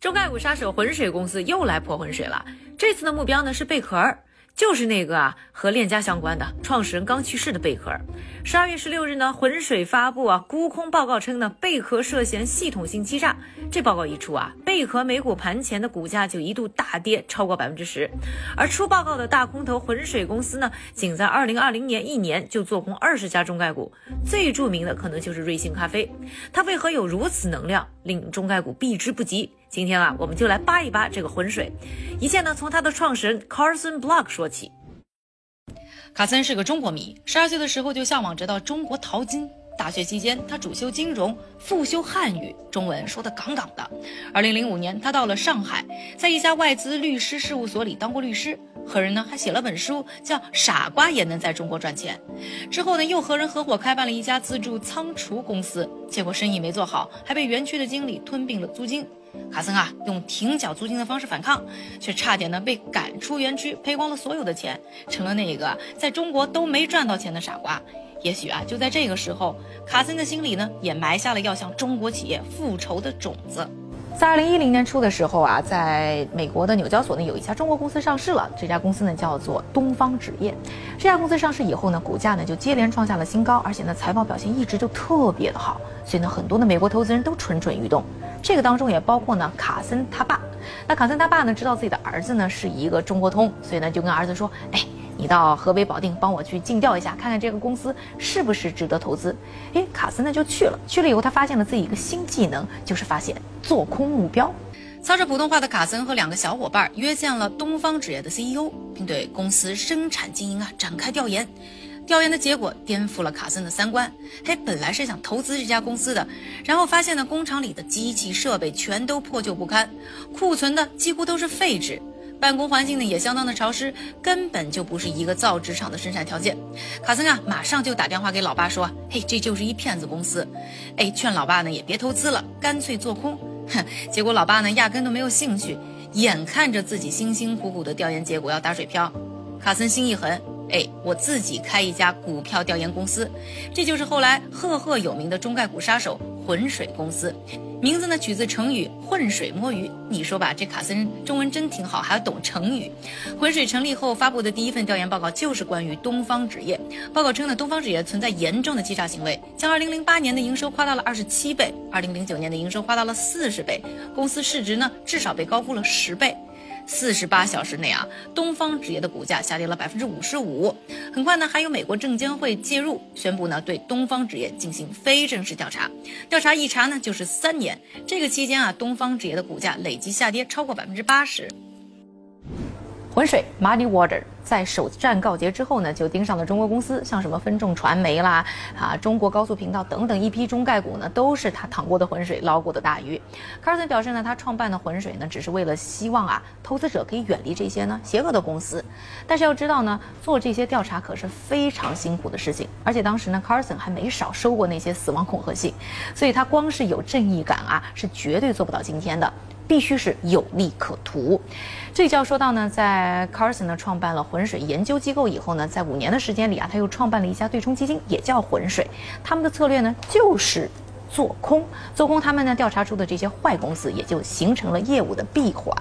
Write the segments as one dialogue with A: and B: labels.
A: 中概股杀手浑水公司又来泼浑水了，这次的目标呢是贝壳儿。就是那个啊，和链家相关的创始人刚去世的贝壳。十二月十六日呢，浑水发布啊沽空报告称呢，贝壳涉嫌系统性欺诈。这报告一出啊，贝壳美股盘前的股价就一度大跌超过百分之十。而出报告的大空头浑水公司呢，仅在二零二零年一年就做空二十家中概股，最著名的可能就是瑞幸咖啡。它为何有如此能量，令中概股避之不及？今天啊，我们就来扒一扒这个浑水。一切呢，从他的创始人 Carson Block 说起。
B: 卡森是个中国迷，十二岁的时候就向往着到中国淘金。大学期间，他主修金融，副修汉语，中文说得杠杠的。二零零五年，他到了上海，在一家外资律师事务所里当过律师。和人呢还写了本书，叫《傻瓜也能在中国赚钱》。之后呢，又和人合伙开办了一家自助仓储公司，结果生意没做好，还被园区的经理吞并了租金。卡森啊，用停缴租金的方式反抗，却差点呢被赶出园区，赔光了所有的钱，成了那个在中国都没赚到钱的傻瓜。也许啊，就在这个时候，卡森的心里呢也埋下了要向中国企业复仇的种子。
C: 在二零一零年初的时候啊，在美国的纽交所呢有一家中国公司上市了，这家公司呢叫做东方纸业。这家公司上市以后呢，股价呢就接连创下了新高，而且呢财报表现一直就特别的好，所以呢很多的美国投资人都蠢蠢欲动。这个当中也包括呢卡森他爸。那卡森他爸呢知道自己的儿子呢是一个中国通，所以呢就跟儿子说，哎。你到河北保定帮我去尽调一下，看看这个公司是不是值得投资。诶，卡森呢就去了，去了以后他发现了自己一个新技能，就是发现做空目标。
B: 操着普通话的卡森和两个小伙伴约见了东方纸业的 CEO，并对公司生产经营啊展开调研。调研的结果颠覆了卡森的三观。嘿，本来是想投资这家公司的，然后发现呢工厂里的机器设备全都破旧不堪，库存的几乎都是废纸。办公环境呢也相当的潮湿，根本就不是一个造纸厂的生产条件。卡森啊，马上就打电话给老爸说：“嘿，这就是一骗子公司。”哎，劝老爸呢也别投资了，干脆做空。哼，结果老爸呢压根都没有兴趣，眼看着自己辛辛苦苦的调研结果要打水漂，卡森心一横，哎，我自己开一家股票调研公司，这就是后来赫赫有名的中概股杀手浑水公司。名字呢取自成语“浑水摸鱼”，你说吧，这卡森中文真挺好，还懂成语。浑水成立后发布的第一份调研报告就是关于东方纸业。报告称呢，东方纸业存在严重的欺诈行为，将2008年的营收夸大了27倍，2009年的营收夸大了40倍，公司市值呢至少被高估了10倍。四十八小时内啊，东方纸业的股价下跌了百分之五十五。很快呢，还有美国证监会介入，宣布呢对东方纸业进行非正式调查。调查一查呢就是三年，这个期间啊，东方纸业的股价累计下跌超过百分之八十。
C: 浑水 Muddy Water 在首战告捷之后呢，就盯上了中国公司，像什么分众传媒啦、啊中国高速频道等等一批中概股呢，都是他淌过的浑水捞过的大鱼。Carson 表示呢，他创办的浑水呢，只是为了希望啊，投资者可以远离这些呢邪恶的公司。但是要知道呢，做这些调查可是非常辛苦的事情，而且当时呢，，Carson 还没少收过那些死亡恐吓信，所以他光是有正义感啊，是绝对做不到今天的。必须是有利可图，这就要说到呢，在 Carson 呢创办了浑水研究机构以后呢，在五年的时间里啊，他又创办了一家对冲基金，也叫浑水。他们的策略呢就是做空，做空他们呢调查出的这些坏公司，也就形成了业务的闭环。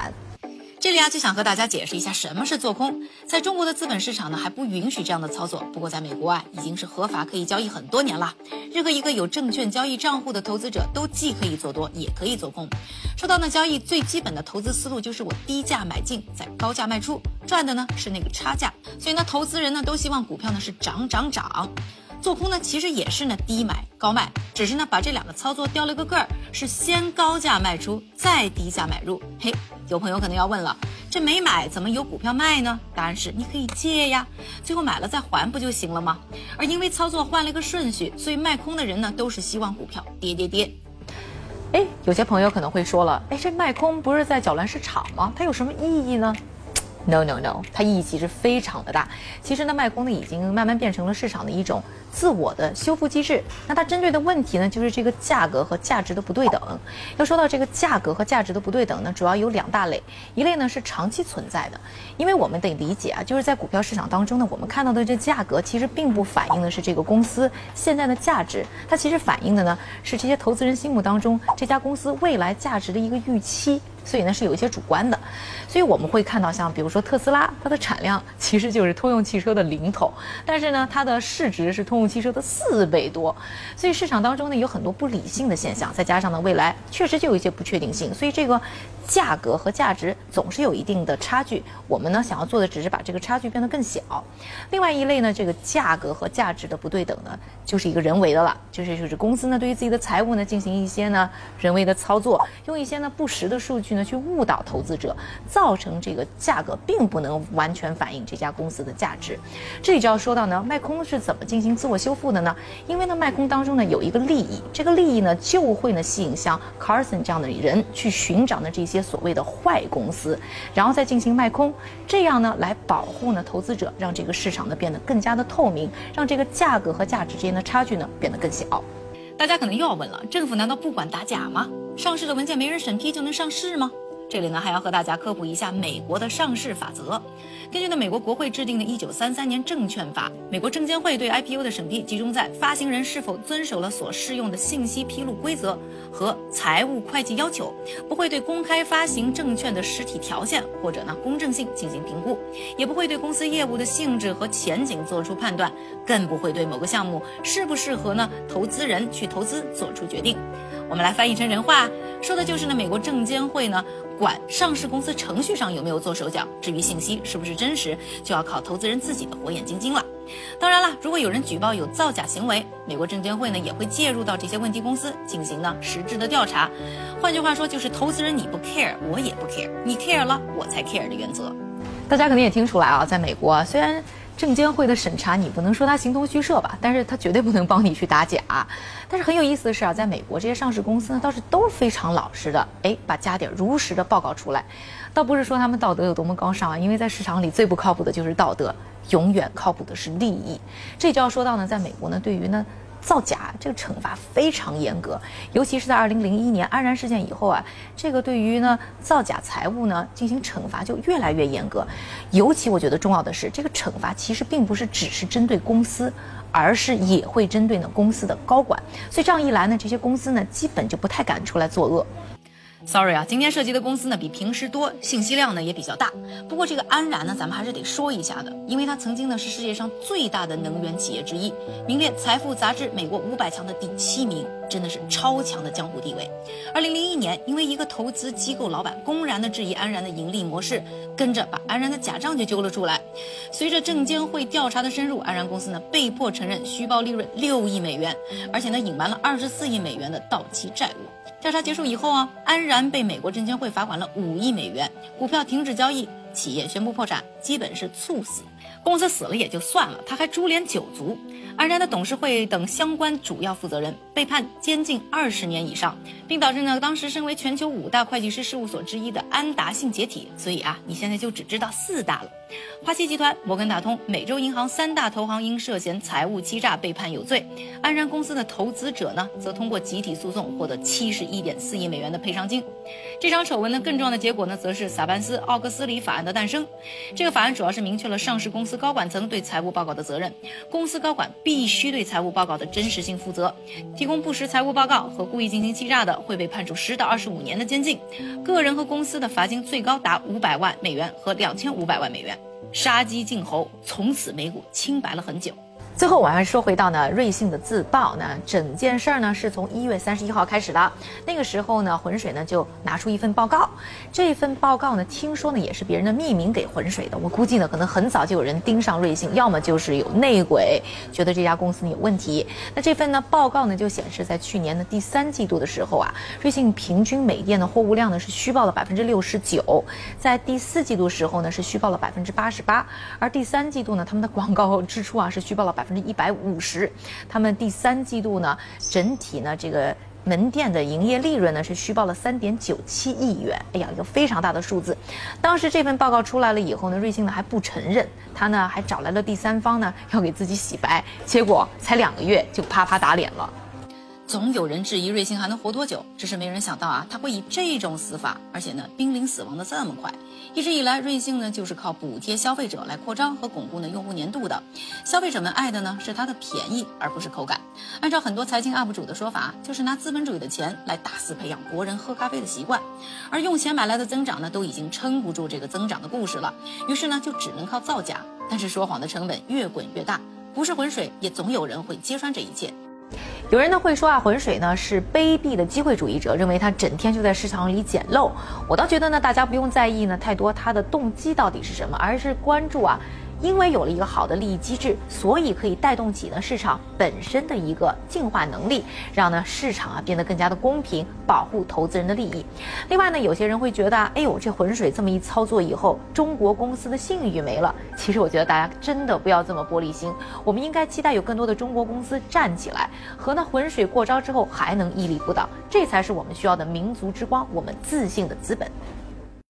B: 这里啊，就想和大家解释一下什么是做空。在中国的资本市场呢，还不允许这样的操作。不过在美国啊，已经是合法可以交易很多年了。任何一个有证券交易账户的投资者，都既可以做多，也可以做空。说到呢，交易最基本的投资思路就是我低价买进，再高价卖出，赚的呢是那个差价。所以呢，投资人呢都希望股票呢是涨涨涨。做空呢，其实也是呢低买高卖，只是呢把这两个操作掉了个个儿，是先高价卖出，再低价买入。嘿，有朋友可能要问了，这没买怎么有股票卖呢？答案是你可以借呀，最后买了再还不就行了吗？而因为操作换了个顺序，所以卖空的人呢都是希望股票跌跌跌。
C: 哎，有些朋友可能会说了，哎，这卖空不是在搅乱市场吗？它有什么意义呢？No no no，它意义其实非常的大。其实呢，卖空呢已经慢慢变成了市场的一种自我的修复机制。那它针对的问题呢，就是这个价格和价值的不对等。要说到这个价格和价值的不对等呢，主要有两大类。一类呢是长期存在的，因为我们得理解啊，就是在股票市场当中呢，我们看到的这价格其实并不反映的是这个公司现在的价值，它其实反映的呢是这些投资人心目当中这家公司未来价值的一个预期。所以呢是有一些主观的。所以我们会看到，像比如说特斯拉，它的产量其实就是通用汽车的零头，但是呢它的市值是通用汽车的四倍多。所以市场当中呢有很多不理性的现象，再加上呢未来确实就有一些不确定性，所以这个价格和价值总是有一定的差距。我们呢想要做的只是把这个差距变得更小。另外一类呢，这个价格和价值的不对等呢，就是一个人为的了，就是就是公司呢对于自己的财务呢进行一些呢人为的操作，用一些呢不实的数据去误导投资者，造成这个价格并不能完全反映这家公司的价值。这里就要说到呢，卖空是怎么进行自我修复的呢？因为呢卖空当中呢有一个利益，这个利益呢就会呢吸引像 Carson 这样的人去寻找呢这些所谓的坏公司，然后再进行卖空，这样呢来保护呢投资者，让这个市场呢变得更加的透明，让这个价格和价值之间的差距呢变得更小。
B: 大家可能又要问了，政府难道不管打假吗？上市的文件没人审批就能上市吗？这里呢还要和大家科普一下美国的上市法则。根据呢美国国会制定的1933年证券法，美国证监会对 IPO 的审批集中在发行人是否遵守了所适用的信息披露规则和财务会计要求，不会对公开发行证券的实体条件或者呢公正性进行评估，也不会对公司业务的性质和前景做出判断，更不会对某个项目适不适合呢投资人去投资做出决定。我们来翻译成人话，说的就是呢美国证监会呢。管上市公司程序上有没有做手脚，至于信息是不是真实，就要靠投资人自己的火眼金睛了。当然了，如果有人举报有造假行为，美国证监会呢也会介入到这些问题公司进行呢实质的调查。换句话说，就是投资人你不 care，我也不 care，你 care 了我才 care 的原则。
C: 大家肯定也听出来啊，在美国虽然。证监会的审查，你不能说他形同虚设吧，但是他绝对不能帮你去打假。但是很有意思的是啊，在美国这些上市公司呢，倒是都非常老实的，哎，把家底儿如实的报告出来。倒不是说他们道德有多么高尚啊，因为在市场里最不靠谱的就是道德，永远靠谱的是利益。这就要说到呢，在美国呢，对于呢。造假这个惩罚非常严格，尤其是在二零零一年安然事件以后啊，这个对于呢造假财务呢进行惩罚就越来越严格。尤其我觉得重要的是，这个惩罚其实并不是只是针对公司，而是也会针对呢公司的高管。所以这样一来呢，这些公司呢基本就不太敢出来作恶。
B: Sorry 啊，今天涉及的公司呢比平时多，信息量呢也比较大。不过这个安然呢，咱们还是得说一下的，因为它曾经呢是世界上最大的能源企业之一，名列财富杂志美国五百强的第七名，真的是超强的江湖地位。二零零一年，因为一个投资机构老板公然的质疑安然的盈利模式，跟着把安然的假账就揪了出来。随着证监会调查的深入，安然公司呢被迫承认虚报利润六亿美元，而且呢隐瞒了二十四亿美元的到期债务。调查结束以后啊，安然被美国证监会罚款了五亿美元，股票停止交易，企业宣布破产，基本是猝死。公司死了也就算了，他还株连九族。安然的董事会等相关主要负责人被判监禁二十年以上，并导致呢当时身为全球五大会计师事务所之一的安达信解体。所以啊，你现在就只知道四大了。花旗集团、摩根大通、美洲银行三大投行因涉嫌财务欺诈被判有罪，安然公司的投资者呢则通过集体诉讼获得七十一点四亿美元的赔偿金。这场丑闻呢更重要的结果呢，则是萨班斯奥克斯里法案的诞生。这个法案主要是明确了上市公司高管层对财务报告的责任，公司高管。必须对财务报告的真实性负责，提供不实财务报告和故意进行欺诈的，会被判处十到二十五年的监禁。个人和公司的罚金最高达五百万美元和两千五百万美元。杀鸡儆猴，从此美股清白了很久。
C: 最后，我还说回到呢，瑞幸的自曝呢，整件事儿呢是从一月三十一号开始的。那个时候呢，浑水呢就拿出一份报告，这份报告呢，听说呢也是别人的匿名给浑水的。我估计呢，可能很早就有人盯上瑞幸，要么就是有内鬼，觉得这家公司呢有问题。那这份呢报告呢就显示，在去年的第三季度的时候啊，瑞幸平均每店的货物量呢是虚报了百分之六十九，在第四季度时候呢是虚报了百分之八十八，而第三季度呢他们的广告支出啊是虚报了百。分之一百五十，他们第三季度呢，整体呢这个门店的营业利润呢是虚报了三点九七亿元，哎呀，一个非常大的数字。当时这份报告出来了以后呢，瑞幸呢还不承认，他呢还找来了第三方呢要给自己洗白，结果才两个月就啪啪打脸了。
B: 总有人质疑瑞幸还能活多久，只是没人想到啊，他会以这种死法，而且呢，濒临死亡的这么快。一直以来，瑞幸呢就是靠补贴消费者来扩张和巩固呢用户粘度的。消费者们爱的呢是它的便宜，而不是口感。按照很多财经 UP 主的说法，就是拿资本主义的钱来大肆培养国人喝咖啡的习惯，而用钱买来的增长呢，都已经撑不住这个增长的故事了。于是呢，就只能靠造假。但是说谎的成本越滚越大，不是浑水，也总有人会揭穿这一切。
C: 有人呢会说啊，浑水呢是卑鄙的机会主义者，认为他整天就在市场里捡漏。我倒觉得呢，大家不用在意呢太多他的动机到底是什么，而是关注啊。因为有了一个好的利益机制，所以可以带动起呢市场本身的一个进化能力，让呢市场啊变得更加的公平，保护投资人的利益。另外呢，有些人会觉得，哎呦，这浑水这么一操作以后，中国公司的信誉没了。其实我觉得大家真的不要这么玻璃心，我们应该期待有更多的中国公司站起来，和那浑水过招之后还能屹立不倒，这才是我们需要的民族之光，我们自信的资本。